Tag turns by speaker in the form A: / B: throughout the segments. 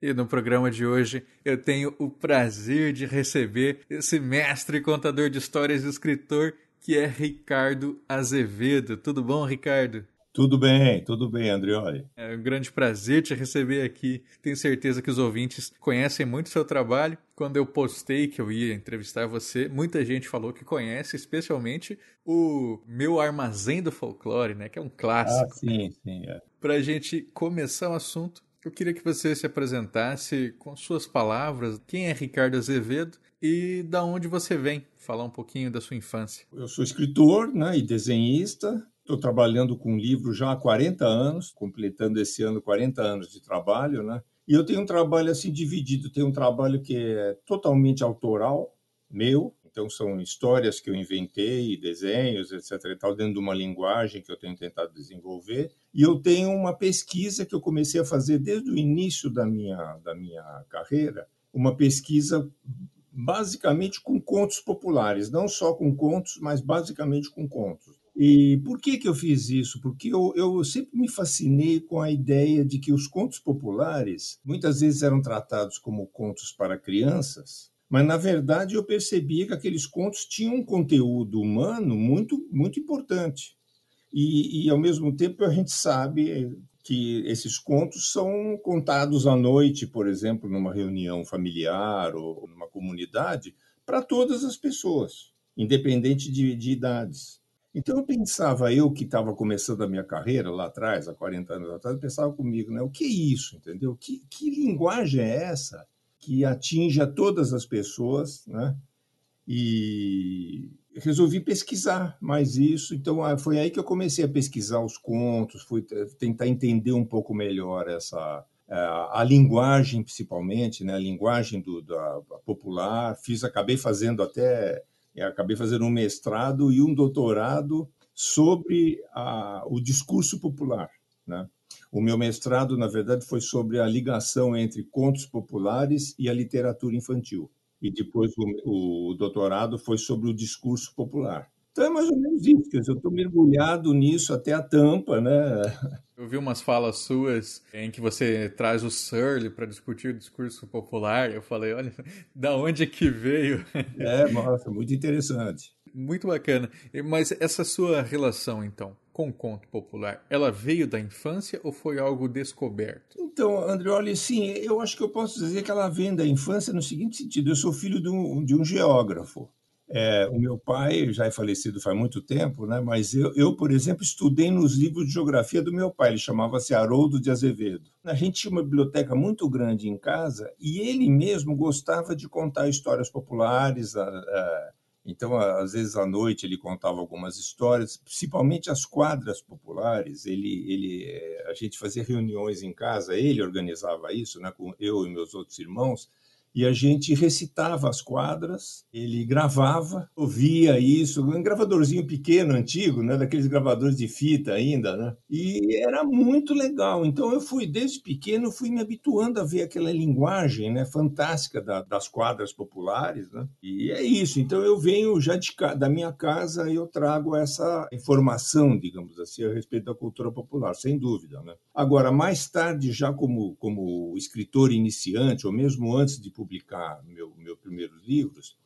A: E no programa de hoje eu tenho o prazer de receber esse mestre contador de histórias e escritor que é Ricardo Azevedo. Tudo bom, Ricardo?
B: Tudo bem, tudo bem, Andrioli.
A: É um grande prazer te receber aqui. Tenho certeza que os ouvintes conhecem muito o seu trabalho. Quando eu postei que eu ia entrevistar você, muita gente falou que conhece, especialmente o meu Armazém do Folclore, né? Que é um clássico.
B: Ah, sim, sim. É.
A: Para a gente começar o assunto, eu queria que você se apresentasse com suas palavras. Quem é Ricardo Azevedo e da onde você vem? Falar um pouquinho da sua infância.
B: Eu sou escritor né, e desenhista. Estou trabalhando com livro já há 40 anos, completando esse ano 40 anos de trabalho, né? E eu tenho um trabalho assim dividido. Tenho um trabalho que é totalmente autoral, meu. Então são histórias que eu inventei, desenhos, etc. E tal, dentro de uma linguagem que eu tenho tentado desenvolver. E eu tenho uma pesquisa que eu comecei a fazer desde o início da minha da minha carreira, uma pesquisa basicamente com contos populares, não só com contos, mas basicamente com contos. E por que, que eu fiz isso? Porque eu, eu sempre me fascinei com a ideia de que os contos populares muitas vezes eram tratados como contos para crianças, mas na verdade eu percebia que aqueles contos tinham um conteúdo humano muito, muito importante. E, e ao mesmo tempo a gente sabe que esses contos são contados à noite, por exemplo, numa reunião familiar ou numa comunidade, para todas as pessoas, independente de, de idades. Então eu pensava, eu que estava começando a minha carreira lá atrás, há 40 anos atrás, eu pensava comigo, né? O que é isso, entendeu? Que, que linguagem é essa que atinge a todas as pessoas, né? E resolvi pesquisar mais isso. Então foi aí que eu comecei a pesquisar os contos, fui tentar entender um pouco melhor essa a, a linguagem, principalmente, né? A linguagem do, da popular. Fiz, acabei fazendo até eu acabei fazendo um mestrado e um doutorado sobre a, o discurso popular. Né? O meu mestrado, na verdade, foi sobre a ligação entre contos populares e a literatura infantil. E depois o, o doutorado foi sobre o discurso popular. Então é mais ou menos isso, quer dizer, eu estou mergulhado nisso até a tampa, né?
A: Eu vi umas falas suas em que você traz o Surly para discutir o discurso popular. Eu falei, olha, da onde é que veio?
B: É, nossa, muito interessante.
A: Muito bacana. Mas essa sua relação, então, com o conto popular, ela veio da infância ou foi algo descoberto?
B: Então, Andrioli, sim, eu acho que eu posso dizer que ela vem da infância no seguinte sentido: eu sou filho de um, de um geógrafo. É, o meu pai já é falecido faz muito tempo, né? mas eu, eu, por exemplo, estudei nos livros de geografia do meu pai, ele chamava-se Haroldo de Azevedo. A gente tinha uma biblioteca muito grande em casa e ele mesmo gostava de contar histórias populares. A, a, então, às vezes à noite ele contava algumas histórias, principalmente as quadras populares. Ele, ele, é, a gente fazia reuniões em casa, ele organizava isso, né, com eu e meus outros irmãos e a gente recitava as quadras, ele gravava, ouvia isso, um gravadorzinho pequeno, antigo, né, daqueles gravadores de fita ainda, né? E era muito legal. Então eu fui desde pequeno fui me habituando a ver aquela linguagem, né, fantástica da, das quadras populares, né? E é isso. Então eu venho já de, da minha casa e eu trago essa informação, digamos assim, a respeito da cultura popular, sem dúvida, né? Agora mais tarde já como como escritor iniciante ou mesmo antes de publicar meu, meu primeiros livros,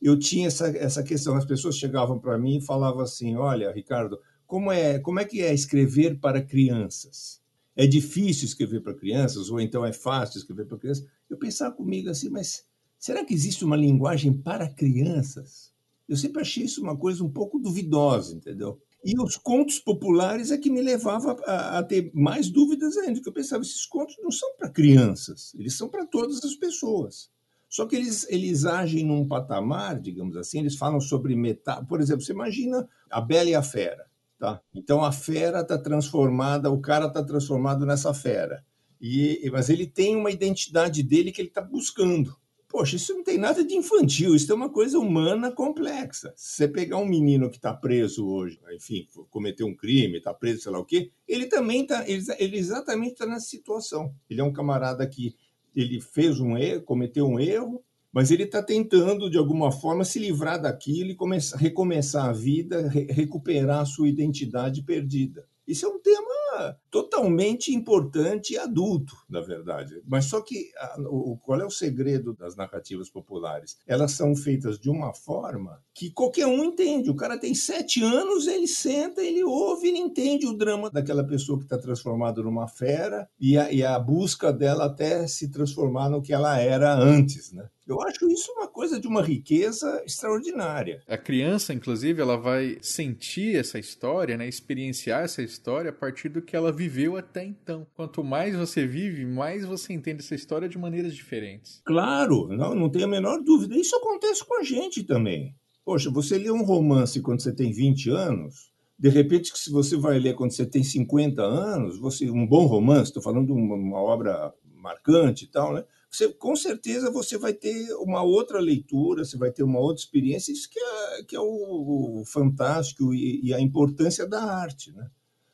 B: eu tinha essa, essa questão. As pessoas chegavam para mim e falavam assim: Olha, Ricardo, como é, como é que é escrever para crianças? É difícil escrever para crianças, ou então é fácil escrever para crianças? Eu pensava comigo assim, mas será que existe uma linguagem para crianças? Eu sempre achei isso uma coisa um pouco duvidosa, entendeu? E os contos populares é que me levava a, a, ter mais dúvidas ainda, porque eu pensava, esses contos não são para crianças, eles são para todas as pessoas. Só que eles, eles agem num patamar, digamos assim, eles falam sobre metal. Por exemplo, você imagina a Bela e a Fera. Tá? Então a fera está transformada, o cara está transformado nessa fera. E, mas ele tem uma identidade dele que ele está buscando. Poxa, isso não tem nada de infantil, isso é uma coisa humana complexa. Se você pegar um menino que está preso hoje, enfim, cometeu um crime, está preso, sei lá o quê, ele também está, ele, ele exatamente está nessa situação. Ele é um camarada que ele fez um erro, cometeu um erro, mas ele está tentando, de alguma forma, se livrar daquilo e começar, recomeçar a vida, re, recuperar a sua identidade perdida. Isso é um tema totalmente importante e adulto, na verdade. Mas só que a, o, qual é o segredo das narrativas populares? Elas são feitas de uma forma que qualquer um entende. O cara tem sete anos, ele senta, ele ouve, ele entende o drama daquela pessoa que está transformada numa fera e a, e a busca dela até se transformar no que ela era antes, né? Eu acho isso uma coisa de uma riqueza extraordinária.
A: A criança, inclusive, ela vai sentir essa história, né, experienciar essa história a partir do que ela viveu até então. Quanto mais você vive, mais você entende essa história de maneiras diferentes.
B: Claro, não, não tenho a menor dúvida. Isso acontece com a gente também. Poxa, você lê um romance quando você tem 20 anos, de repente, se você vai ler quando você tem 50 anos, você um bom romance, estou falando de uma, uma obra marcante e tal, né? Você, com certeza você vai ter uma outra leitura, você vai ter uma outra experiência, isso que é, que é o, fantástico e, e, a importância da arte. Né?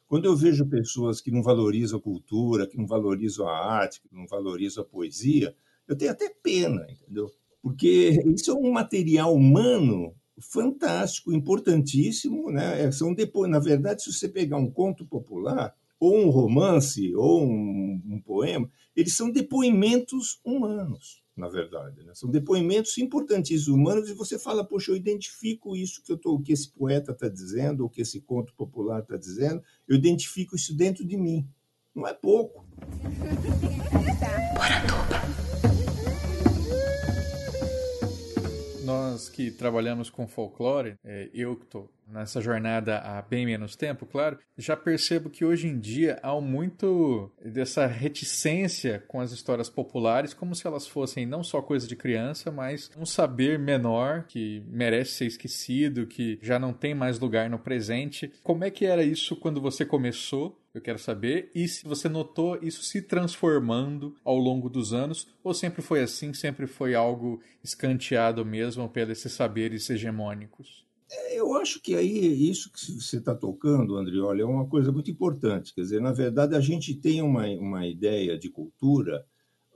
B: Quando eu vejo pessoas que não valorizam a cultura, que não valorizam a arte, que não valorizam a poesia, eu tenho até pena, entendeu? Porque isso é um material humano fantástico, importantíssimo, né? É, são depois, na verdade, se você pegar um conto popular, ou um romance, ou um, um poema, eles são depoimentos humanos, na verdade. Né? São depoimentos importantíssimos humanos e você fala, poxa, eu identifico isso que, eu tô, que esse poeta está dizendo, ou que esse conto popular está dizendo, eu identifico isso dentro de mim. Não é pouco.
A: Nós que trabalhamos com folclore, é, eu que estou nessa jornada há bem menos tempo, claro, já percebo que hoje em dia há muito dessa reticência com as histórias populares, como se elas fossem não só coisa de criança, mas um saber menor que merece ser esquecido, que já não tem mais lugar no presente. Como é que era isso quando você começou? Eu quero saber. E se você notou isso se transformando ao longo dos anos, ou sempre foi assim, sempre foi algo escanteado mesmo pelos saberes hegemônicos?
B: É, eu acho que aí isso que você está tocando, Andrioli, é uma coisa muito importante. Quer dizer, na verdade, a gente tem uma, uma ideia de cultura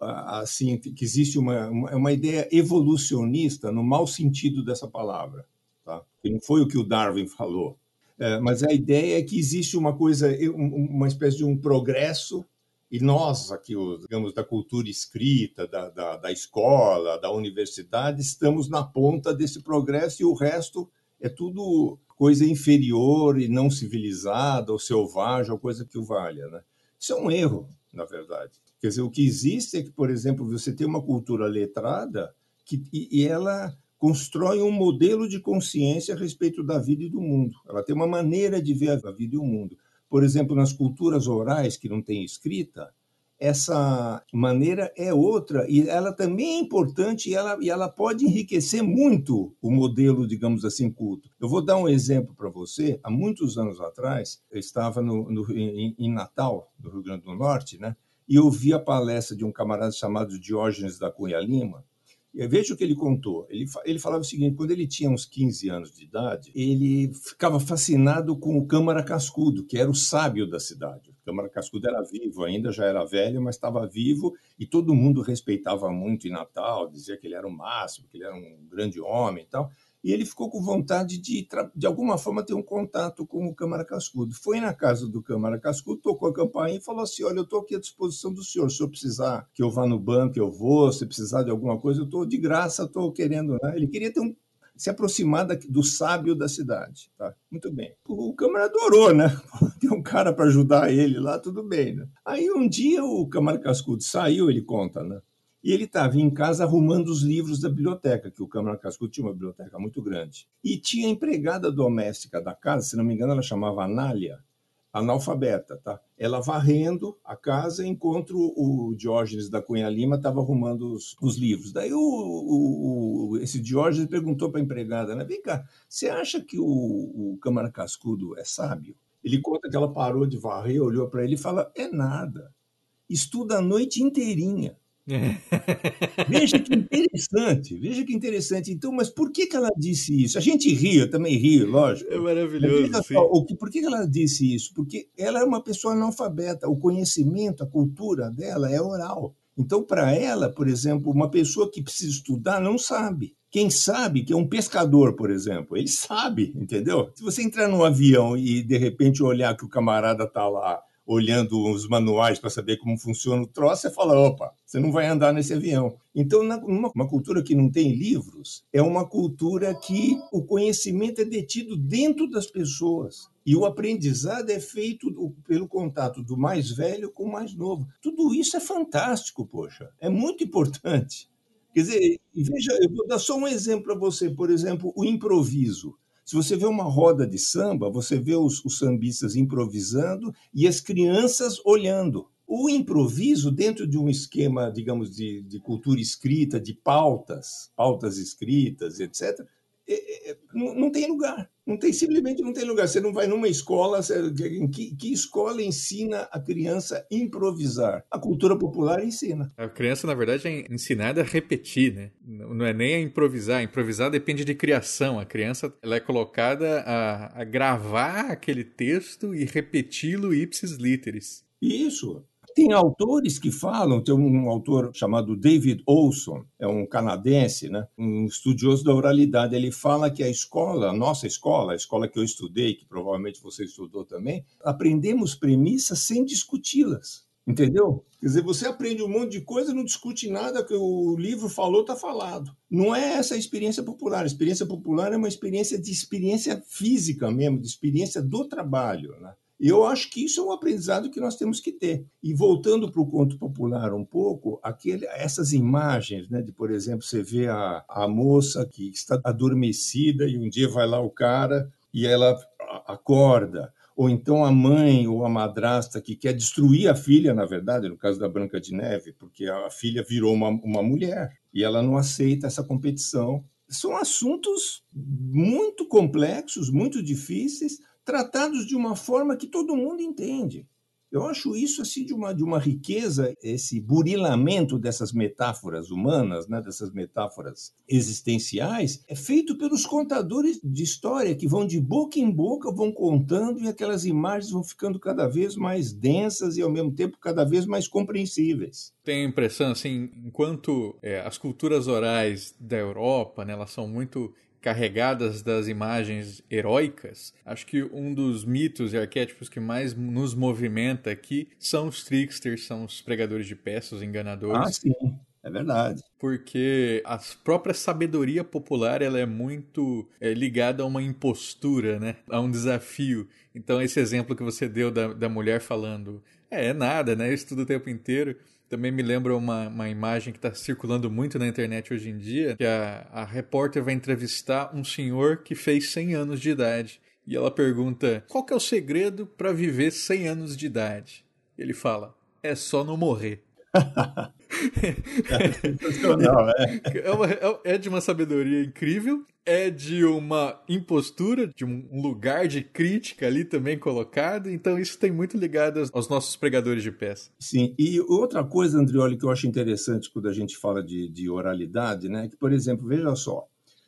B: assim que existe uma, uma, uma ideia evolucionista no mau sentido dessa palavra, tá? Não foi o que o Darwin falou, é, mas a ideia é que existe uma coisa, uma espécie de um progresso e nós aqui, digamos, da cultura escrita, da, da, da escola, da universidade, estamos na ponta desse progresso e o resto é tudo coisa inferior e não civilizada, ou selvagem, ou coisa que o valha. Né? Isso é um erro, na verdade. Quer dizer, o que existe é que, por exemplo, você tem uma cultura letrada que, e, e ela constrói um modelo de consciência a respeito da vida e do mundo. Ela tem uma maneira de ver a vida e o mundo. Por exemplo, nas culturas orais que não tem escrita, essa maneira é outra e ela também é importante e ela, e ela pode enriquecer muito o modelo, digamos assim, culto. Eu vou dar um exemplo para você. Há muitos anos atrás, eu estava no, no em, em, Natal, no Rio Grande do Norte, né? e eu vi a palestra de um camarada chamado Diógenes da Cunha Lima, Veja o que ele contou. Ele, ele falava o seguinte: quando ele tinha uns 15 anos de idade, ele ficava fascinado com o Câmara Cascudo, que era o sábio da cidade. Câmara Cascudo era vivo ainda, já era velho, mas estava vivo e todo mundo respeitava muito em Natal, dizia que ele era o máximo, que ele era um grande homem e tal e ele ficou com vontade de, de alguma forma, ter um contato com o Câmara Cascudo. Foi na casa do Câmara Cascudo, tocou a campainha e falou assim: Olha, eu estou aqui à disposição do senhor. Se eu precisar que eu vá no banco, eu vou. Se precisar de alguma coisa, eu estou de graça, estou querendo. Né? Ele queria ter um, se aproximar do sábio da cidade. Tá? Muito bem. O, o Câmara adorou, né? Tem um cara para ajudar ele lá, tudo bem. Né? Aí um dia o Câmara Cascudo saiu, ele conta, né? E ele estava em casa arrumando os livros da biblioteca, que o Câmara Cascudo tinha uma biblioteca muito grande. E tinha a empregada doméstica da casa, se não me engano, ela chamava Anália, analfabeta, tá? Ela varrendo a casa enquanto o Diógenes da Cunha Lima estava arrumando os, os, livros. Daí o, o, o, esse Diógenes perguntou para a empregada, né? Vem cá, você acha que o, o Câmara Cascudo é sábio? Ele conta que ela parou de varrer, olhou para ele e fala: é nada. estuda a noite inteirinha. Veja que interessante, veja que interessante. Então, mas por que, que ela disse isso? A gente ri, eu também rio, lógico.
A: É maravilhoso.
B: Só, o que, por que, que ela disse isso? Porque ela é uma pessoa analfabeta, o conhecimento, a cultura dela é oral. Então, para ela, por exemplo, uma pessoa que precisa estudar não sabe. Quem sabe, que é um pescador, por exemplo, ele sabe, entendeu? Se você entrar num avião e de repente olhar que o camarada está lá olhando os manuais para saber como funciona o troço, você fala: opa, você não vai andar nesse avião. Então, numa uma cultura que não tem livros, é uma cultura que o conhecimento é detido dentro das pessoas. E o aprendizado é feito pelo contato do mais velho com o mais novo. Tudo isso é fantástico, poxa. É muito importante. Quer dizer, veja, eu vou dar só um exemplo para você. Por exemplo, o improviso. Se você vê uma roda de samba, você vê os, os sambistas improvisando e as crianças olhando. O improviso, dentro de um esquema, digamos, de, de cultura escrita, de pautas, pautas escritas, etc., é, é, não, não, tem lugar. Não tem, simplesmente não tem lugar. Você não vai numa escola. Você, que, que, escola ensina a criança a improvisar? A cultura popular ensina.
A: A criança, na verdade, é ensinada a repetir, né? Não é nem a improvisar. Improvisar depende de criação. A criança ela é colocada a, a gravar aquele texto e repeti-lo ipsis literis.
B: Isso. Tem autores que falam, tem um autor chamado David Olson, é um canadense, né? um estudioso da oralidade. Ele fala que a escola, a nossa escola, a escola que eu estudei, que provavelmente você estudou também, aprendemos premissas sem discuti-las. Entendeu? Quer dizer, você aprende um monte de coisa, não discute nada que o livro falou, está falado. Não é essa a experiência popular. A experiência popular é uma experiência de experiência física mesmo, de experiência do trabalho. Né? E eu acho que isso é um aprendizado que nós temos que ter. E voltando para o conto popular um pouco, aquele, essas imagens, né, de, por exemplo, você vê a, a moça que está adormecida e um dia vai lá o cara e ela acorda, ou então a mãe ou a madrasta que quer destruir a filha, na verdade, no caso da Branca de Neve, porque a filha virou uma, uma mulher e ela não aceita essa competição. São assuntos muito complexos, muito difíceis, tratados de uma forma que todo mundo entende. Eu acho isso assim de uma, de uma riqueza, esse burilamento dessas metáforas humanas, né, dessas metáforas existenciais, é feito pelos contadores de história que vão de boca em boca, vão contando e aquelas imagens vão ficando cada vez mais densas e ao mesmo tempo cada vez mais compreensíveis.
A: Tenho a impressão assim, enquanto é, as culturas orais da Europa, né, elas são muito carregadas das imagens heróicas, acho que um dos mitos e arquétipos que mais nos movimenta aqui são os tricksters, são os pregadores de peças, os enganadores.
B: Ah, sim. É verdade.
A: Porque a própria sabedoria popular ela é muito é, ligada a uma impostura, né? a um desafio. Então, esse exemplo que você deu da, da mulher falando, é, é nada, né? Eu estudo o tempo inteiro. Também me lembra uma, uma imagem que está circulando muito na internet hoje em dia, que a, a repórter vai entrevistar um senhor que fez 100 anos de idade. E ela pergunta, qual que é o segredo para viver 100 anos de idade? Ele fala, é só não morrer. é, é, é, é de uma sabedoria incrível, é de uma impostura, de um lugar de crítica ali também colocado, então isso tem muito ligado aos nossos pregadores de peça.
B: Sim, e outra coisa, Andrioli, que eu acho interessante quando a gente fala de, de oralidade, né, que, por exemplo, veja só,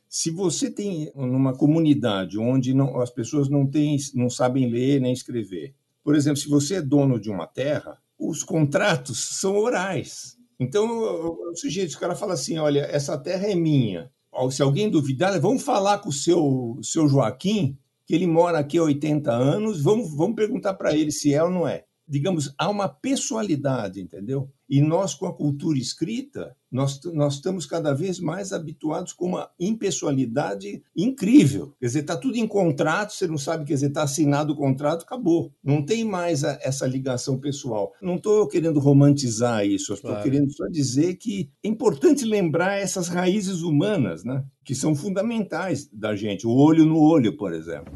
B: se você tem numa comunidade onde não, as pessoas não, têm, não sabem ler nem escrever, por exemplo, se você é dono de uma terra, os contratos são orais. Então, o sujeito, o cara fala assim: olha, essa terra é minha. Se alguém duvidar, vamos falar com o seu, seu Joaquim, que ele mora aqui há 80 anos, vamos, vamos perguntar para ele se é ou não é. Digamos, há uma pessoalidade, entendeu? E nós, com a cultura escrita, nós, nós estamos cada vez mais habituados com uma impessoalidade incrível. Quer dizer, está tudo em contrato, você não sabe, quer dizer, está assinado o contrato, acabou. Não tem mais a, essa ligação pessoal. Não estou querendo romantizar isso, estou claro. querendo só dizer que é importante lembrar essas raízes humanas, né? que são fundamentais da gente. O olho no olho, por exemplo.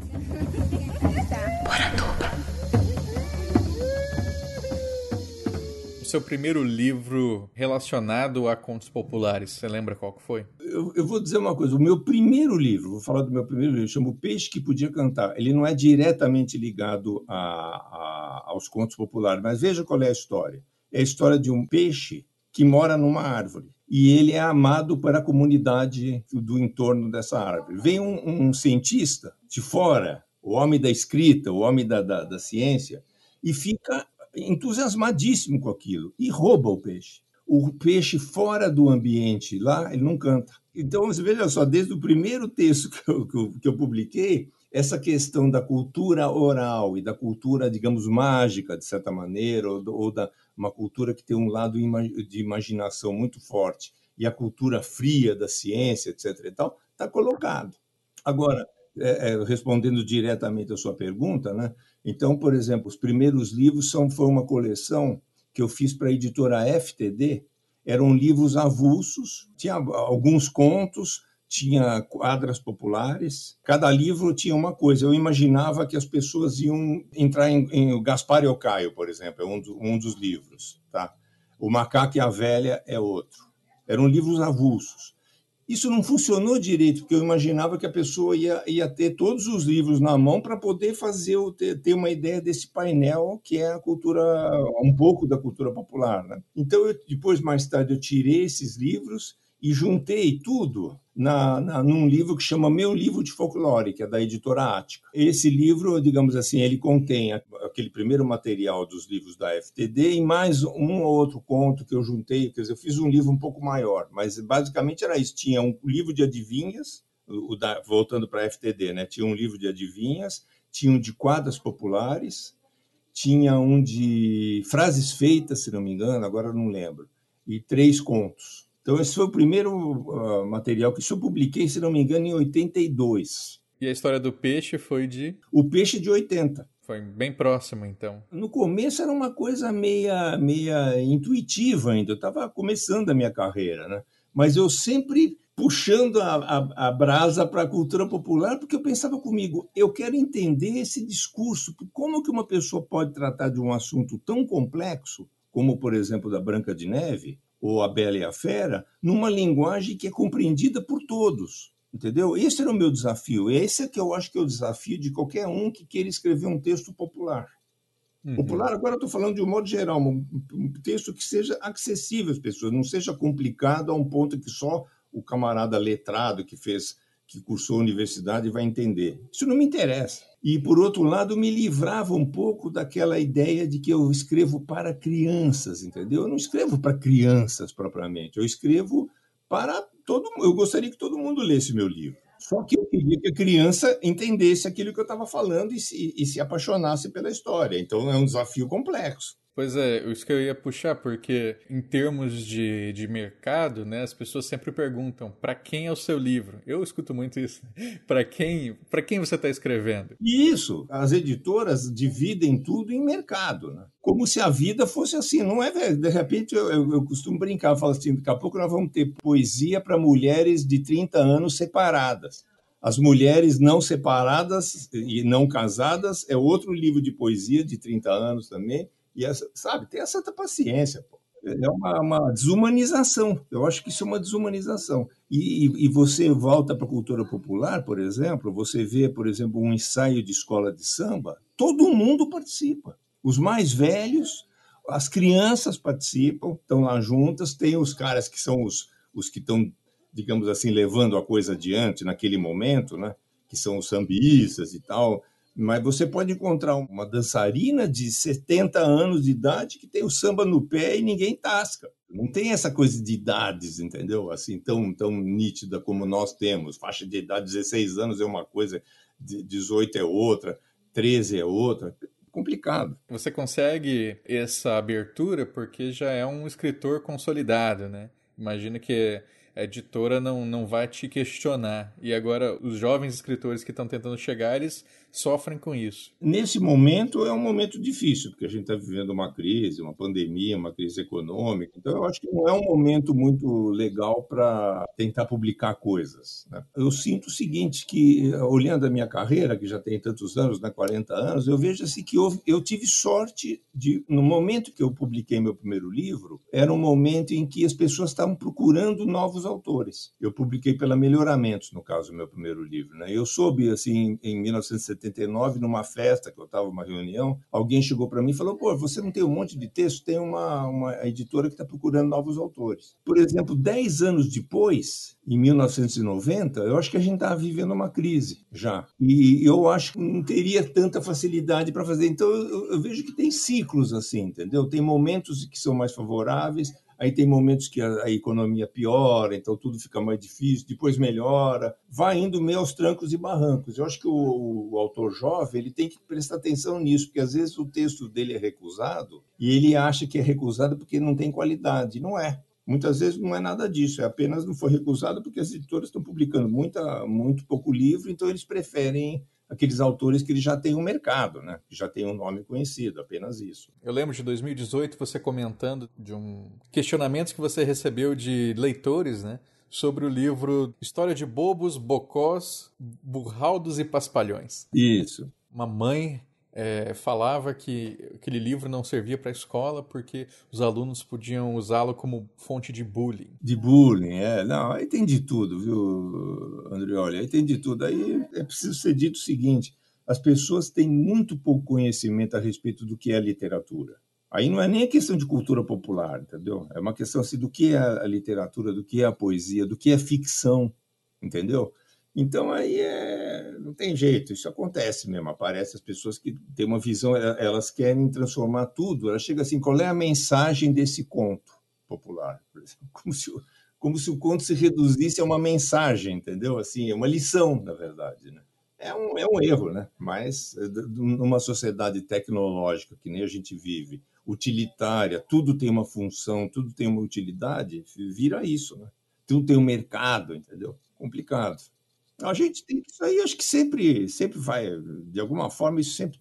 A: Seu primeiro livro relacionado a contos populares? Você lembra qual que foi?
B: Eu, eu, vou dizer uma coisa. O meu primeiro livro, vou falar do meu primeiro livro, chama O Peixe que Podia Cantar. Ele não é diretamente ligado a, a, aos contos populares, mas veja qual é a história. é a história de um peixe que mora numa árvore e ele é amado para a comunidade do entorno dessa árvore. Vem um, um cientista de fora, o homem da escrita, o homem da, da, da ciência, e fica entusiasmadíssimo com aquilo e rouba o peixe. O peixe fora do ambiente lá, ele não canta. Então, você veja só, desde o primeiro texto que eu, que eu, que eu publiquei, essa questão da cultura oral e da cultura, digamos, mágica, de certa maneira, ou, ou da uma cultura que tem um lado de imaginação muito forte, e a cultura fria da ciência, etc. e tal, está colocado. Agora, é, é, respondendo diretamente à sua pergunta, né? Então, por exemplo, os primeiros livros são foi uma coleção que eu fiz para a editora FTD. Eram livros avulsos, tinha alguns contos, tinha quadras populares. Cada livro tinha uma coisa. Eu imaginava que as pessoas iam entrar em, em Gaspar e o Caio, por exemplo, é um, do, um dos livros. Tá? O Macaco e a Velha é outro. Eram livros avulsos. Isso não funcionou direito, porque eu imaginava que a pessoa ia, ia ter todos os livros na mão para poder fazer ter, ter, uma ideia desse painel que é a cultura, um pouco da cultura popular. Né? Então, eu, depois, mais tarde, eu tirei esses livros e juntei tudo na, na, num livro que chama Meu Livro de Folclore, que é da editora Ática. Esse livro, digamos assim, ele contém aquele primeiro material dos livros da FTD e mais um ou outro conto que eu juntei, quer dizer, eu fiz um livro um pouco maior, mas basicamente era isso, tinha um livro de adivinhas, o da, voltando para a FTD, né? tinha um livro de adivinhas, tinha um de quadras populares, tinha um de frases feitas, se não me engano, agora não lembro, e três contos. Então, esse foi o primeiro uh, material que eu publiquei, se não me engano, em 82.
A: E a história do peixe foi de?
B: O peixe de 80.
A: Foi bem próximo, então.
B: No começo era uma coisa meia, meia intuitiva ainda. Eu estava começando a minha carreira, né? Mas eu sempre puxando a, a, a brasa para a cultura popular, porque eu pensava comigo, eu quero entender esse discurso. Como que uma pessoa pode tratar de um assunto tão complexo, como, por exemplo, da Branca de Neve, ou A Bela e a Fera, numa linguagem que é compreendida por todos. Entendeu? Esse era o meu desafio. Esse é que eu acho que é o desafio de qualquer um que queira escrever um texto popular. Uhum. Popular, agora estou falando de um modo geral, um, um texto que seja acessível às pessoas, não seja complicado a um ponto que só o camarada letrado que fez que cursou a universidade vai entender. Isso não me interessa. E, por outro lado, me livrava um pouco daquela ideia de que eu escrevo para crianças, entendeu? Eu não escrevo para crianças propriamente, eu escrevo para todo Eu gostaria que todo mundo lesse meu livro. Só que eu queria que a criança entendesse aquilo que eu estava falando e se, e se apaixonasse pela história. Então é um desafio complexo.
A: Pois é, isso que eu ia puxar, porque em termos de, de mercado, né, as pessoas sempre perguntam para quem é o seu livro. Eu escuto muito isso. para quem, para quem você está escrevendo?
B: Isso. As editoras dividem tudo em mercado, né? Como se a vida fosse assim, não é? De repente eu, eu, eu costumo brincar, falo assim, daqui a pouco nós vamos ter poesia para mulheres de 30 anos separadas. As mulheres não separadas e não casadas é outro livro de poesia de 30 anos também e essa, sabe, tenha santa paciência, pô. É uma, uma, desumanização. Eu acho que isso é uma desumanização. E, e, e você volta para a cultura popular, por exemplo, você vê, por exemplo, um ensaio de escola de samba, todo mundo participa. Os mais velhos, as crianças participam, estão lá juntas, tem os caras que são os, os que estão, digamos assim, levando a coisa adiante naquele momento, né? que são os sambistas e tal, mas você pode encontrar uma dançarina de 70 anos de idade que tem o samba no pé e ninguém tasca. Não tem essa coisa de idades, entendeu? Assim, tão, tão nítida como nós temos. Faixa de idade, 16 anos é uma coisa, 18 é outra, 13 é outra. Complicado.
A: Você consegue essa abertura porque já é um escritor consolidado, né? Imagina que a editora não, não vai te questionar. E agora, os jovens escritores que estão tentando chegar, eles sofrem com isso.
B: Nesse momento é um momento difícil, porque a gente está vivendo uma crise, uma pandemia, uma crise econômica. Então, eu acho que não é um momento muito legal para tentar publicar coisas. Né? Eu sinto o seguinte, que olhando a minha carreira, que já tem tantos anos, né, 40 anos, eu vejo assim que eu, eu tive sorte de, no momento que eu publiquei meu primeiro livro, era um momento em que as pessoas estavam procurando novos autores. Eu publiquei pela Melhoramentos, no caso, meu primeiro livro. Né? Eu soube, assim, em 1970, 79, numa festa que eu estava numa reunião, alguém chegou para mim e falou: pô, você não tem um monte de texto? Tem uma, uma editora que está procurando novos autores. Por exemplo, 10 anos depois, em 1990, eu acho que a gente estava vivendo uma crise já. E eu acho que não teria tanta facilidade para fazer. Então, eu, eu vejo que tem ciclos assim, entendeu? Tem momentos que são mais favoráveis, aí tem momentos que a, a, economia piora, então tudo fica mais difícil, depois melhora, vai indo meio aos trancos e barrancos. Eu acho que o, o, autor jovem ele tem que prestar atenção nisso, porque às vezes o texto dele é recusado e ele acha que é recusado porque não tem qualidade. Não é. Muitas vezes não é nada disso, é apenas não foi recusado porque as editoras estão publicando muita, muito pouco livro, então eles preferem aqueles autores que já têm um mercado, né? que já tem um nome conhecido, apenas isso.
A: Eu lembro de 2018 você comentando de um questionamento que você recebeu de leitores, né? Sobre o livro História de Bobos, Bocós, Burraldos e Paspalhões.
B: Isso.
A: Uma mãe é, falava que aquele livro não servia para a escola porque os alunos podiam usá-lo como fonte de bullying.
B: De bullying, é. Não, aí tem de tudo, viu, Andrioli? Aí tem de tudo. Aí é preciso ser dito o seguinte: as pessoas têm muito pouco conhecimento a respeito do que é literatura. Aí não é nem a questão de cultura popular, entendeu? É uma questão assim, do que é a literatura, do que é a poesia, do que é ficção, entendeu? Então aí é, não tem jeito, isso acontece mesmo. Aparece as pessoas que têm uma visão, elas querem transformar tudo. Ela chega assim, qual é a mensagem desse conto popular? Como se, como se o conto se reduzisse a uma mensagem, entendeu? Assim, é uma lição, na verdade. Né? É, um, é um erro, né? Mas é, numa sociedade tecnológica que nem a gente vive, utilitária, tudo tem uma função, tudo tem uma utilidade, vira isso, né? Tudo tem um mercado, entendeu? Complicado. A gente tem isso aí, acho que sempre, sempre vai, de alguma forma, isso sempre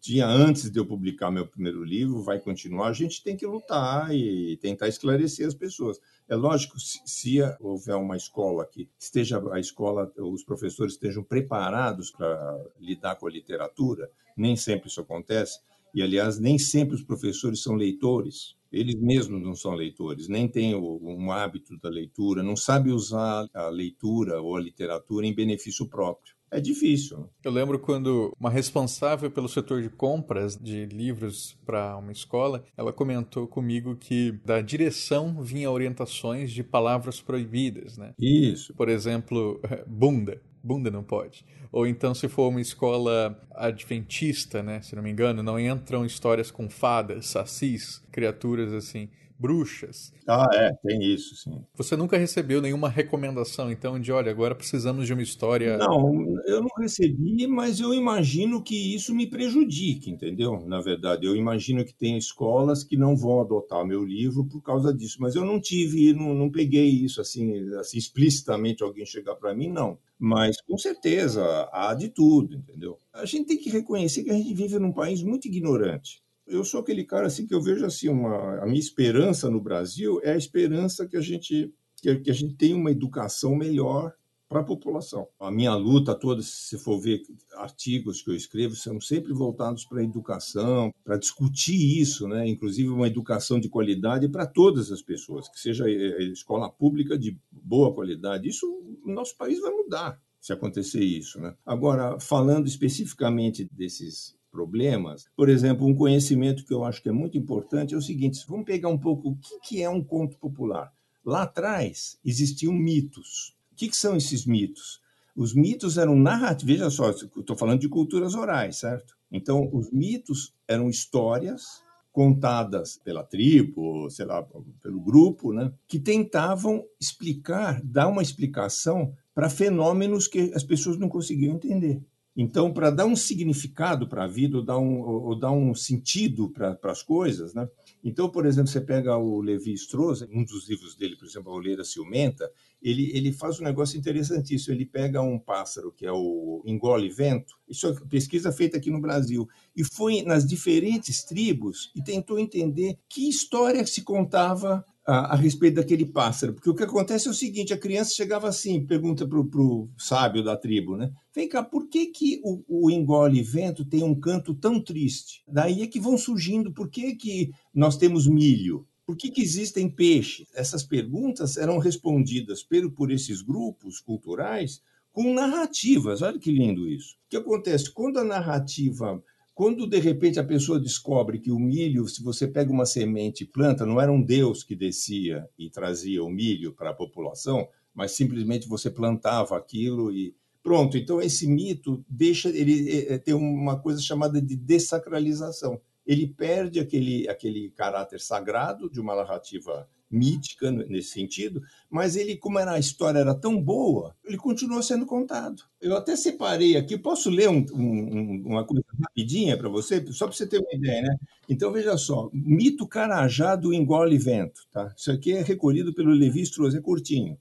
B: tinha antes de eu publicar meu primeiro livro, vai continuar. A gente tem que lutar e tentar esclarecer as pessoas. É lógico, se, se houver uma escola que esteja a escola, os professores estejam preparados para lidar com a literatura, nem sempre isso acontece. E aliás, nem sempre os professores são leitores eles mesmos não são leitores, nem têm um hábito da leitura, não sabem usar a leitura ou a literatura em benefício próprio. É difícil. Né?
A: Eu lembro quando uma responsável pelo setor de compras de livros para uma escola, ela comentou comigo que da direção vinha orientações de palavras proibidas, né?
B: Isso.
A: Por exemplo, bunda bunda não pode. Ou então, se for uma escola adventista, né, se não me engano, não entram histórias com fadas, sacis, criaturas assim bruxas.
B: Ah, é, tem isso, sim.
A: Você nunca recebeu nenhuma recomendação, então, de olha, agora precisamos de uma história.
B: Não, eu não recebi, mas eu imagino que isso me prejudique, entendeu? Na verdade, eu imagino que tem escolas que não vão adotar meu livro por causa disso, mas eu não tive, não, não peguei isso assim, assim explicitamente alguém chegar para mim, não. Mas com certeza há de tudo, entendeu? A gente tem que reconhecer que a gente vive num país muito ignorante eu sou aquele cara assim que eu vejo assim uma a minha esperança no Brasil é a esperança que a gente que, a gente tem uma educação melhor para a população. A minha luta toda, se for ver artigos que eu escrevo, são sempre voltados para a educação, para discutir isso, né? inclusive uma educação de qualidade para todas as pessoas, que seja eh, eh, escola pública de boa qualidade. Isso no nosso país vai mudar se acontecer isso. Né? Agora, falando especificamente desses problemas. Por exemplo, um conhecimento que eu acho que é muito importante é o seguinte: vamos pegar um pouco o que é um conto popular. Lá atrás existiam mitos. O que são esses mitos? Os mitos eram narrativas. Veja só, estou falando de culturas orais, certo? Então, os mitos eram histórias contadas pela tribo, sei lá, pelo grupo, né, que tentavam explicar, dar uma explicação para fenômenos que as pessoas não conseguiam entender. Então, para dar um significado para a vida, ou dar um, ou dar um sentido para as coisas, né? Então, por exemplo, você pega o Levi Strauss, um dos livros dele, por exemplo, A Oleira Ciumenta, ele, ele faz um negócio interessantíssimo. Ele pega um pássaro, que é o engole vento, isso é pesquisa feita aqui no Brasil, e foi nas diferentes tribos e tentou entender que história se contava a, a, respeito daquele pássaro. Porque o que acontece é o seguinte: a criança chegava assim, pergunta para o sábio da tribo, né? Vem cá, por que, que o, o engole vento tem um canto tão triste? Daí é que vão surgindo, por que, que nós temos milho? Por que, que existem peixes? Essas perguntas eram respondidas por, por esses grupos culturais com narrativas. Olha que lindo isso. O que acontece? Quando a narrativa quando de repente a pessoa descobre que o milho, se você pega uma semente e planta, não era um Deus que descia e trazia o milho para a população, mas simplesmente você plantava aquilo e pronto. Então esse mito deixa ele é, é, tem uma coisa chamada de dessacralização. Ele perde aquele aquele caráter sagrado de uma narrativa mítica nesse sentido, mas ele, como era, a história era tão boa, ele continuou sendo contado. Eu até separei aqui, posso ler um, um, uma coisa rapidinha para você, só para você ter uma ideia, né? Então, veja só, mito Carajá do engole vento, tá? Isso aqui é recolhido pelo Levi Strauss, é curtinho.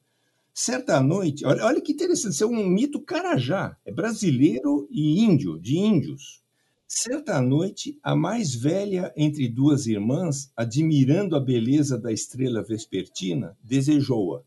B: Certa noite, olha, olha que interessante, isso é um mito Carajá, é brasileiro e índio, de índios. Certa noite, a mais velha entre duas irmãs, admirando a beleza da estrela vespertina, desejou-a.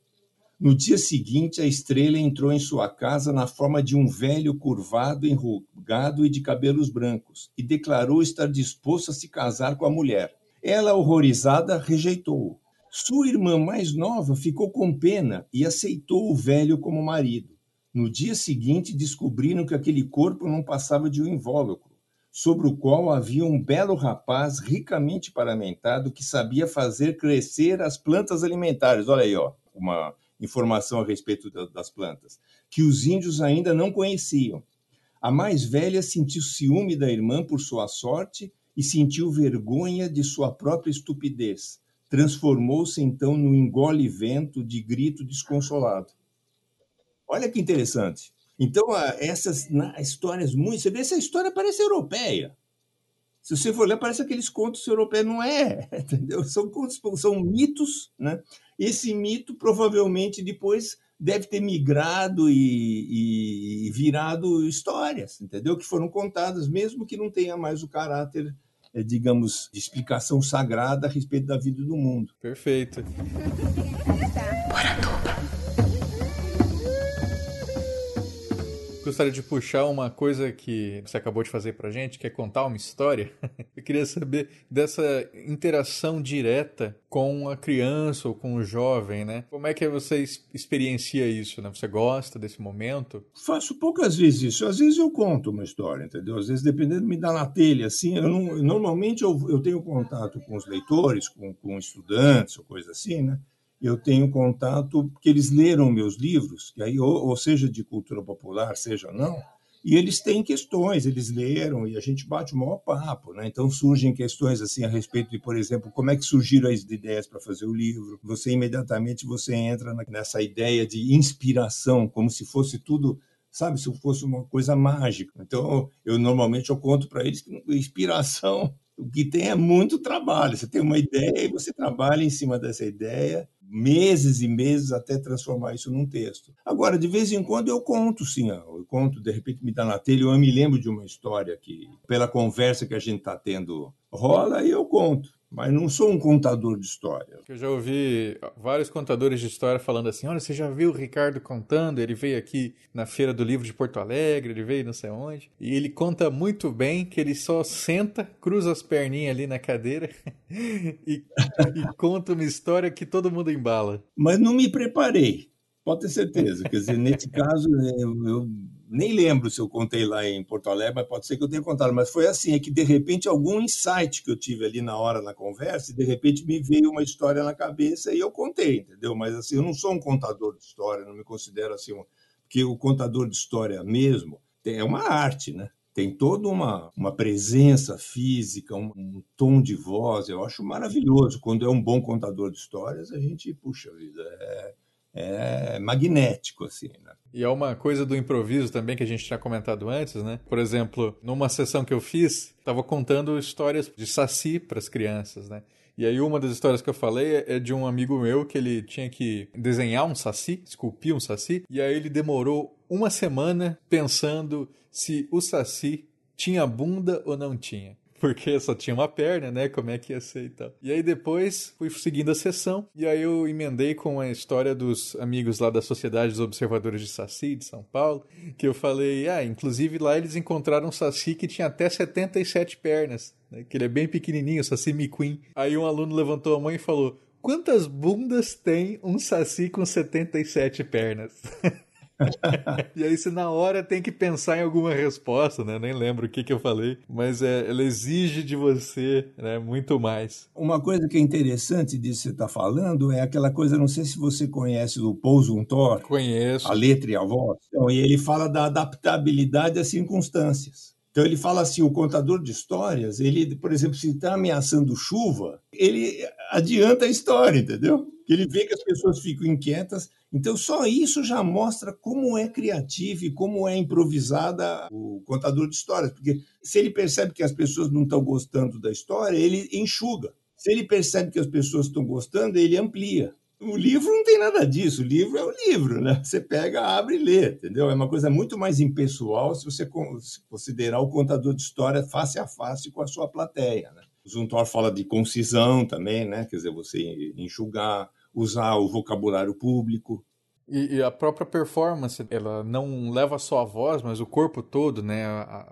B: No dia seguinte, a estrela entrou em sua casa na forma de um velho curvado, enrugado e de cabelos brancos, e declarou estar disposto a se casar com a mulher. Ela, horrorizada, rejeitou-o. Sua irmã mais nova ficou com pena e aceitou o velho como marido. No dia seguinte, descobriram que aquele corpo não passava de um invólucro sobre o qual havia um belo rapaz ricamente paramentado que sabia fazer crescer as plantas alimentares. Olha aí, ó, uma informação a respeito das plantas, que os índios ainda não conheciam. A mais velha sentiu ciúme da irmã por sua sorte e sentiu vergonha de sua própria estupidez. Transformou-se então no engole-vento de grito desconsolado. Olha que interessante. Então, essas histórias muito. Você vê, essa história parece europeia. Se você for ler, parece aqueles contos europeus. Não é, entendeu? São contos, são mitos, né? Esse mito provavelmente depois deve ter migrado e, e, virado histórias, entendeu? Que foram contadas, mesmo que não tenha mais o caráter, eh, digamos, de explicação sagrada a respeito da vida do mundo.
A: Perfeito. gostaria de puxar uma coisa que você acabou de fazer pra gente, que é contar uma história. Eu queria saber dessa interação direta com a criança ou com o jovem, né? Como é que você experiencia isso, né? Você gosta desse momento?
B: Faço poucas vezes isso. Às vezes eu conto uma história, entendeu? Às vezes, dependendo, me dá na telha, assim. Eu não, normalmente eu, eu tenho contato com os leitores, com, com estudantes ou coisa assim, né? Eu tenho contato, porque eles leram meus livros, e aí, ou, ou seja de cultura popular, seja não, e eles têm questões, eles leram e a gente bate o maior papo, né? Então surgem questões assim a respeito de, por exemplo, como é que surgiram as ideias para fazer o livro. Você imediatamente você entra nessa ideia de inspiração, como se fosse tudo, sabe, se fosse uma coisa mágica. Então eu normalmente eu conto para eles que inspiração o que tem é muito trabalho. Você tem uma ideia e você trabalha em cima dessa ideia meses e meses até transformar isso num texto. Agora, de vez em quando eu conto, sim, eu conto, de repente me dá na telha, eu me lembro de uma história que, pela conversa que a gente está tendo, rola e eu conto mas não sou um contador de história.
A: Eu já ouvi vários contadores de história falando assim: olha, você já viu o Ricardo contando? Ele veio aqui na Feira do Livro de Porto Alegre, ele veio não sei onde. E ele conta muito bem que ele só senta, cruza as perninhas ali na cadeira e, e conta uma história que todo mundo embala.
B: Mas não me preparei, pode ter certeza. Quer dizer, nesse caso, eu, eu nem lembro se eu contei lá em Porto Alegre, mas pode ser que eu tenha contado. Mas foi assim, é que de repente algum insight que eu tive ali na hora na conversa, de repente me veio uma história na cabeça e eu contei, entendeu? Mas assim, eu não sou um contador de história, não me considero assim, um... porque o contador de história mesmo é uma arte, né? Tem toda uma, uma presença física, um, um tom de voz, eu acho maravilhoso. Quando é um bom contador de histórias, a gente, puxa vida, é, é magnético, assim, né?
A: E é uma coisa do improviso também que a gente tinha comentado antes, né? Por exemplo, numa sessão que eu fiz, estava contando histórias de saci para as crianças, né? E aí uma das histórias que eu falei é de um amigo meu que ele tinha que desenhar um saci, esculpir um saci, e aí ele demorou uma semana pensando se o saci tinha bunda ou não tinha porque só tinha uma perna, né? Como é que ia ser e tal. E aí depois fui seguindo a sessão, e aí eu emendei com a história dos amigos lá da Sociedade dos Observadores de Saci, de São Paulo, que eu falei, ah, inclusive lá eles encontraram um Saci que tinha até 77 pernas, né? Que ele é bem pequenininho, o Saci McQueen. Aí um aluno levantou a mão e falou, quantas bundas tem um Saci com 77 pernas? e aí você na hora tem que pensar em alguma resposta, né? Nem lembro o que, que eu falei, mas é, ela exige de você né, muito mais.
B: Uma coisa que é interessante disso que você está falando é aquela coisa, não sei se você conhece o Paul Zuntor.
A: Conheço.
B: A letra e a voz. Então, e ele fala da adaptabilidade às circunstâncias. Então ele fala assim, o contador de histórias, ele, por exemplo, se está ameaçando chuva, ele adianta a história, entendeu? Ele vê que as pessoas ficam inquietas então, só isso já mostra como é criativo e como é improvisada o contador de histórias, porque se ele percebe que as pessoas não estão gostando da história, ele enxuga. Se ele percebe que as pessoas estão gostando, ele amplia. O livro não tem nada disso, o livro é o livro, né? Você pega, abre e lê, entendeu? É uma coisa muito mais impessoal se você considerar o contador de história face a face com a sua plateia, né? O Zuntor fala de concisão também, né? Quer dizer, você enxugar, usar o vocabulário público.
A: E, e, a própria performance, ela não leva só a voz, mas o corpo todo, né?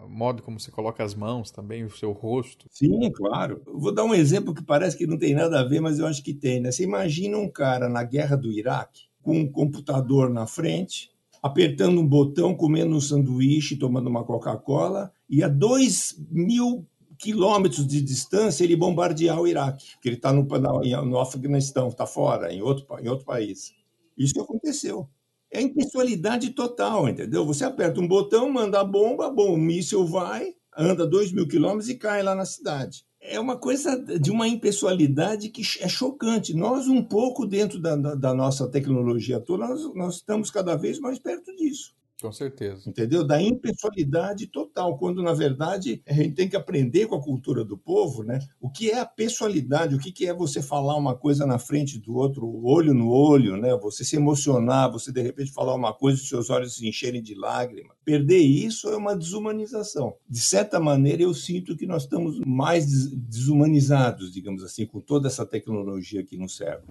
A: O modo como você coloca as mãos também, o seu rosto.
B: Sim, claro. vou dar um exemplo que parece que não tem nada a ver, mas eu acho que tem, né? Você imagina um cara na guerra do Iraque, com um computador na frente, apertando um botão, comendo um sanduíche, tomando uma Coca-Cola, e a dois mil quilômetros de distância ele bombardear o Iraque, que ele está no, no Afeganistão, está fora, em outro, em outro país. Isso aconteceu. É impessoalidade total, entendeu? Você aperta um botão, manda a bomba, bom, o míssil vai, anda dois mil quilômetros e cai lá na cidade. É uma coisa de uma impessoalidade que é chocante. Nós, um pouco dentro da, da, nossa tecnologia toda, nós, nós estamos cada vez mais perto disso.
A: Com certeza.
B: Entendeu? Da impessoalidade total, quando na verdade a gente tem que aprender com a cultura do povo, né? O que é a pessoalidade, o que é você falar uma coisa na frente do outro, olho no olho, né? Você se emocionar, você de repente falar uma coisa e seus olhos se encherem de lágrimas. Perder isso é uma desumanização. De certa maneira, eu sinto que nós estamos mais desumanizados, digamos assim, com toda essa tecnologia que nos serve.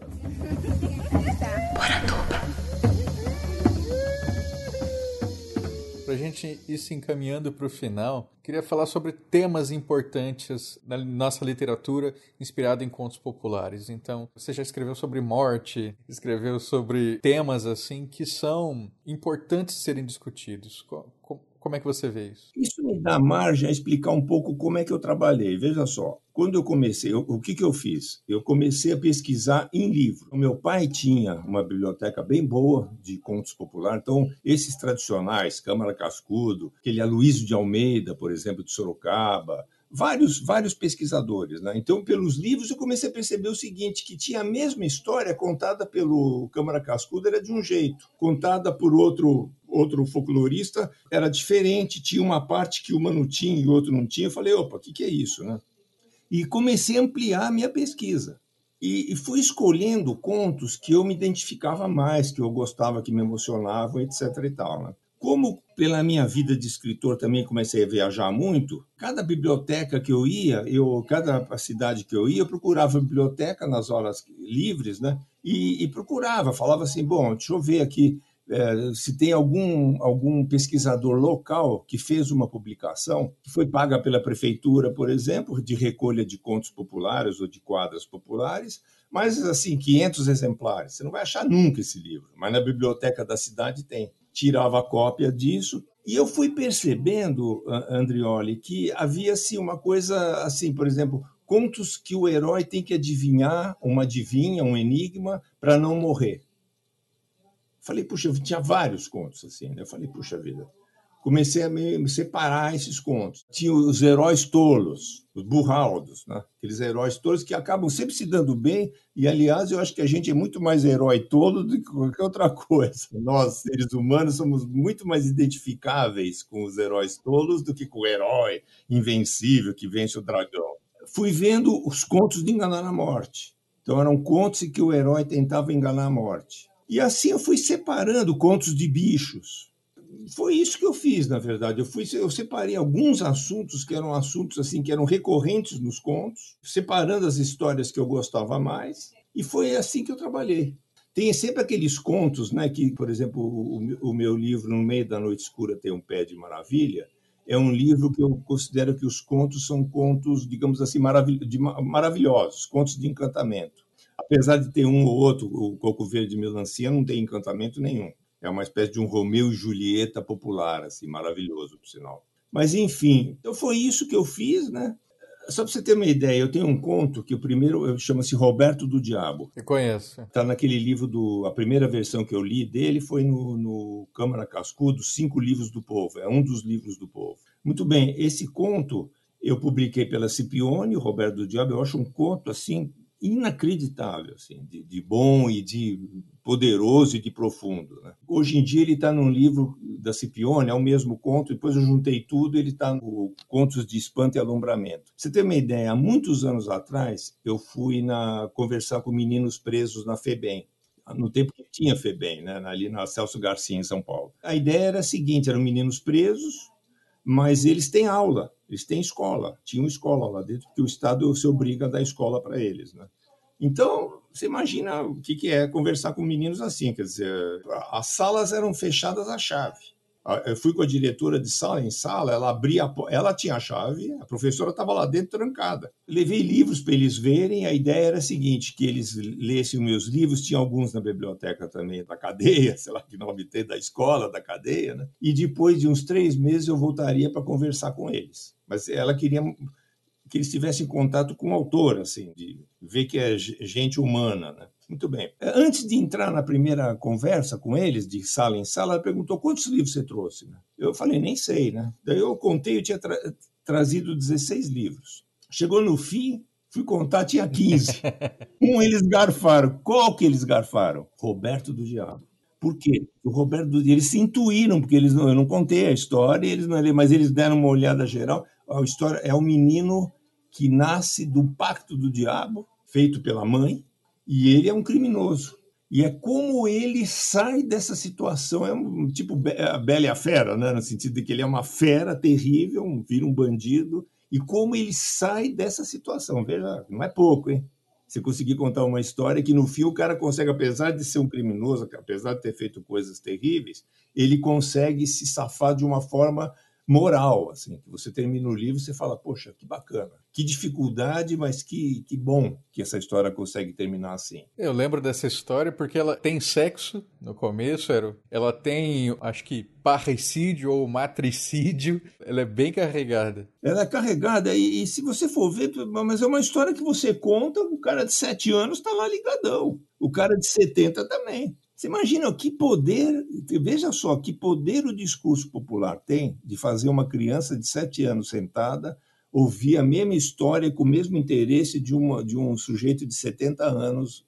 A: Para a gente ir se encaminhando para o final, queria falar sobre temas importantes na nossa literatura inspirada em contos populares. Então, você já escreveu sobre morte, escreveu sobre temas assim que são importantes serem discutidos. Como é que você vê isso?
B: Isso me dá margem a explicar um pouco como é que eu trabalhei. Veja só, quando eu comecei, o que, que eu fiz? Eu comecei a pesquisar em livro. O meu pai tinha uma biblioteca bem boa de contos populares, então esses tradicionais, Câmara Cascudo, aquele Aloysio de Almeida, por exemplo, de Sorocaba, vários, vários pesquisadores. Né? Então, pelos livros, eu comecei a perceber o seguinte, que tinha a mesma história contada pelo Câmara Cascudo, era de um jeito, contada por outro outro folclorista era diferente, tinha uma parte que o Mano tinha e outro não tinha. Eu falei, opa, o que, que é isso? Né? E comecei a ampliar a minha pesquisa. E, e, fui escolhendo contos que eu me identificava mais, que eu gostava, que me emocionavam, etc. e tal. Né? Como pela minha vida de escritor também comecei a viajar muito, cada biblioteca que eu ia, eu cada cidade que eu ia, eu procurava biblioteca nas horas livres, né? E, e procurava, falava assim, bom, deixa eu ver aqui é, se tem algum, algum pesquisador local que fez uma publicação que foi paga pela prefeitura, por exemplo, de recolha de contos populares ou de quadras populares, mas assim, 500 exemplares. Você não vai achar nunca esse livro, mas na biblioteca da cidade tem. Tirava cópia disso e eu fui percebendo, Andrioli, que havia assim uma coisa assim, por exemplo, contos que o herói tem que adivinhar, uma adivinha, um enigma, para não morrer. Falei, puxa, tinha vários contos assim, né? Eu falei, puxa vida. Comecei a me, separar esses contos. Tinha os heróis tolos, os burraldos, né? aqueles heróis tolos que acabam sempre se dando bem. E, aliás, eu acho que a gente é muito mais herói tolo do que qualquer outra coisa. Nós, seres humanos, somos muito mais identificáveis com os heróis tolos do que com o herói invencível que vence o dragão. Fui vendo os contos de enganar a morte. Então, eram contos em que o herói tentava enganar a morte. E assim eu fui separando contos de bichos. Foi isso que eu fiz, na verdade. Eu fui, eu separei alguns assuntos que eram assuntos assim que eram recorrentes nos contos, separando as histórias que eu gostava mais, e foi assim que eu trabalhei. Tem sempre aqueles contos, né, que, por exemplo, o, o meu livro No Meio da Noite Escura tem um pé de maravilha, é um livro que eu considero que os contos são contos, digamos assim, maravil de, maravilhosos, contos de encantamento apesar de ter um ou outro, o coco verde de melancia não tem encantamento nenhum. É uma espécie de um Romeu e Julieta popular, assim, maravilhoso, por sinal. Mas, enfim, então foi isso que eu fiz, né? Só para você ter uma ideia, eu tenho um conto que o primeiro chama-se Roberto do Diabo.
A: Eu conheço.
B: Está naquele livro do. A primeira versão que eu li dele foi no, no Câmara Cascudo, Cinco Livros do Povo. É um dos livros do povo. Muito bem, esse conto eu publiquei pela Cipione, o Roberto do Diabo. Eu acho um conto assim inacreditável, assim, de, de, bom e de poderoso e de profundo. Né? Hoje em dia ele está num livro da Cipione, é o mesmo conto, depois eu juntei tudo, ele está no Contos de Espanto e Alumbramento. Você tem uma ideia, há muitos anos atrás eu fui na, conversar com meninos presos na FEBEM, no tempo que tinha FEBEM, né? ali na Celso Garcia, em São Paulo. A ideia era a seguinte, eram meninos presos, mas eles têm aula, eles têm escola, tinham escola lá dentro, porque o Estado se obriga a dar escola para eles. Né? Então, você imagina o que, que é conversar com meninos assim, quer dizer, as salas eram fechadas à chave. Eu fui com a diretora de sala em sala, ela abria, ela tinha a chave, a professora estava lá dentro trancada. Levei livros para eles verem, a ideia era a seguinte, que eles lessem os meus livros, tinha alguns na biblioteca também da cadeia, sei lá que nome tem, da escola, da cadeia, né? E depois de uns três meses eu voltaria para conversar com eles. Mas ela queria que eles tivessem contato com o autor, assim, de ver que é gente humana, né? Muito bem. Antes de entrar na primeira conversa com eles, de sala em sala, ela perguntou quantos livros você trouxe. Né? Eu falei, nem sei, né? Daí eu contei, eu tinha tra trazido 16 livros. Chegou no fim, fui contar, tinha 15. um eles garfaram. Qual que eles garfaram? Roberto do Diabo. Por quê? O Roberto do Diabo, eles se intuíram, porque eles não, eu não contei a história, eles não, mas eles deram uma olhada geral. A história é o menino que nasce do pacto do diabo, feito pela mãe, e ele é um criminoso. E é como ele sai dessa situação, é um tipo a Bela e a Fera, né? no sentido de que ele é uma fera terrível, um, vira um bandido, e como ele sai dessa situação. Veja, não é pouco, hein? Você conseguir contar uma história que no fim o cara consegue, apesar de ser um criminoso, apesar de ter feito coisas terríveis, ele consegue se safar de uma forma moral, assim, que você termina o livro e você fala, poxa, que bacana, que dificuldade, mas que, que bom que essa história consegue terminar assim.
A: Eu lembro dessa história porque ela tem sexo no começo, ela tem, acho que, parricídio ou matricídio, ela é bem carregada.
B: Ela é carregada e, e se você for ver, mas é uma história que você conta, o cara de sete anos está lá ligadão, o cara de 70 também. Você imagina que poder, veja só, que poder o discurso popular tem de fazer uma criança de sete anos sentada ouvir a mesma história com o mesmo interesse de, uma, de um sujeito de 70 anos,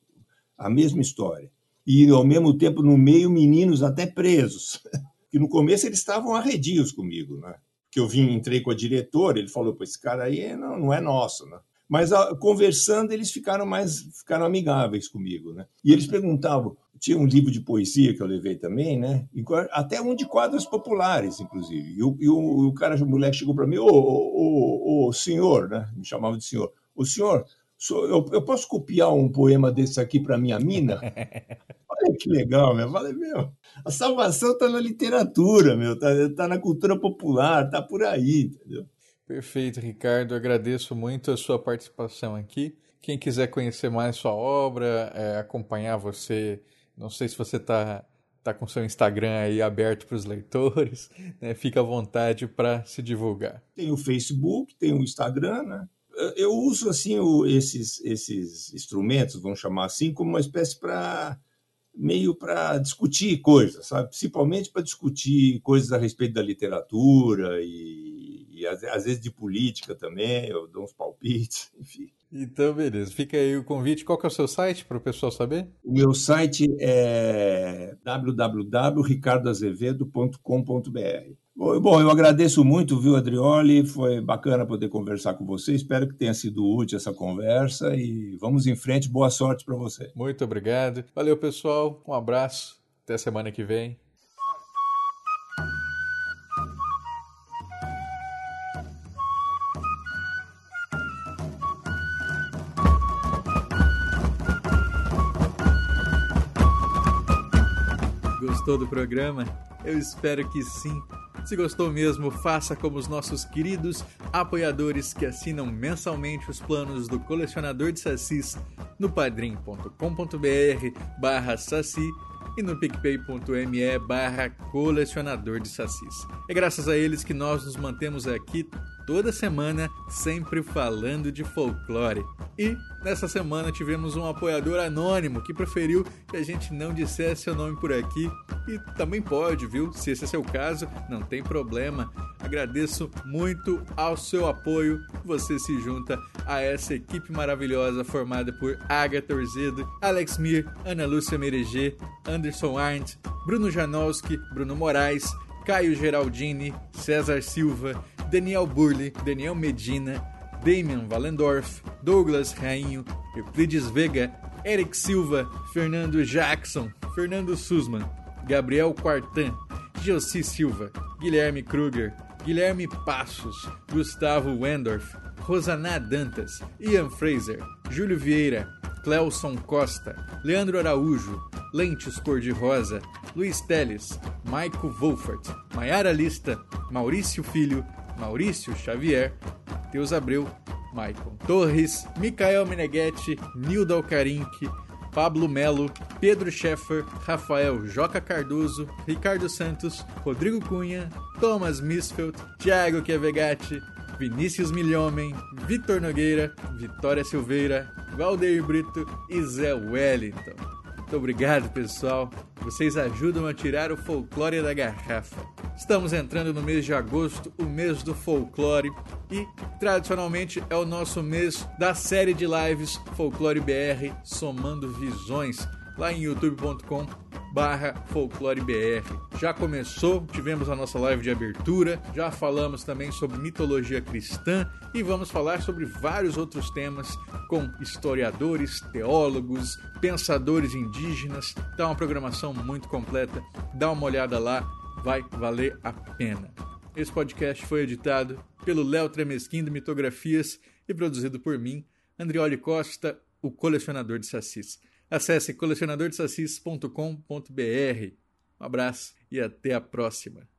B: a mesma história. E, ao mesmo tempo, no meio, meninos até presos. Que no começo eles estavam arredios comigo, né? Que eu vim, entrei com a diretora, ele falou: Pô, esse cara aí não, não é nosso, né? Mas a, conversando, eles ficaram mais ficaram amigáveis comigo, né? E eles perguntavam: tinha um livro de poesia que eu levei também, né? Até um de quadros populares, inclusive. E o, e o, o cara, o moleque chegou para mim, ô, ô, ô, senhor, né? Me chamava de senhor. O senhor, eu, eu posso copiar um poema desse aqui para minha mina? Olha que legal, meu. Falei, meu, a salvação está na literatura, meu, tá, tá na cultura popular, tá por aí, entendeu?
A: Perfeito, Ricardo. Agradeço muito a sua participação aqui. Quem quiser conhecer mais sua obra, é, acompanhar você não sei se você está tá com seu Instagram aí aberto para os leitores, né? Fica à vontade para se divulgar.
B: Tem o Facebook, tem o Instagram, né? Eu uso assim o, esses esses instrumentos, vamos chamar assim, como uma espécie para meio para discutir coisas, sabe? Principalmente para discutir coisas a respeito da literatura e, e às, às vezes de política também, eu dou uns palpites, enfim.
A: Então, beleza. Fica aí o convite. Qual que é o seu site para o pessoal saber?
B: O meu site é www.ricardoazevedo.com.br. Bom, eu agradeço muito, viu, Adrioli? Foi bacana poder conversar com você. Espero que tenha sido útil essa conversa e vamos em frente. Boa sorte para você.
A: Muito obrigado. Valeu, pessoal. Um abraço. Até semana que vem. Gostou do programa? Eu espero que sim. Se gostou mesmo, faça como os nossos queridos apoiadores que assinam mensalmente os planos do colecionador de sacis no padrim.com.br barra saci e no picpay.me barra colecionador de sacis. É graças a eles que nós nos mantemos aqui toda semana, sempre falando de folclore. E nessa semana tivemos um apoiador anônimo que preferiu que a gente não dissesse seu nome por aqui. E também pode, viu? Se esse é seu caso, não tem problema. Agradeço muito ao seu apoio. Você se junta a essa equipe maravilhosa formada por Agatha Orzedo, Alex Mir, Ana Lúcia Mereger, Anderson Arndt, Bruno Janowski, Bruno Moraes, Caio Geraldini, César Silva, Daniel Burley, Daniel Medina, Damian Valendorf, Douglas Rainho, Euclides Vega, Eric Silva, Fernando Jackson, Fernando Sussman, Gabriel Quartan, Josi Silva, Guilherme Kruger, Guilherme Passos, Gustavo Wendorf, Rosaná Dantas, Ian Fraser, Júlio Vieira, Clelson Costa, Leandro Araújo, Lentes Cor-de-Rosa, Luiz Teles, Maico Wolfert, Maiara Lista, Maurício Filho, Maurício Xavier, Matheus Abreu, Maicon Torres, Micael Meneghetti, Nilda Alcarinque, Pablo Melo, Pedro Scheffer, Rafael Joca Cardoso, Ricardo Santos, Rodrigo Cunha, Thomas Misfeld, Thiago Chiavegatti, Vinícius Milhomem, Vitor Nogueira, Vitória Silveira, Valdeir Brito e Zé Wellington. Muito obrigado, pessoal. Vocês ajudam a tirar o folclore da garrafa. Estamos entrando no mês de agosto, o mês do folclore, e tradicionalmente é o nosso mês da série de lives Folclore BR Somando Visões, lá em youtube.com barra folclorebr. Já começou, tivemos a nossa live de abertura, já falamos também sobre mitologia cristã e vamos falar sobre vários outros temas com historiadores, teólogos, pensadores indígenas. Tá uma programação muito completa. Dá uma olhada lá, vai valer a pena. Esse podcast foi editado pelo Léo Tremesquim do Mitografias e produzido por mim, Andrioli Costa, o colecionador de sacis. Acesse colecionadordesacis.com.br. Um abraço e até a próxima.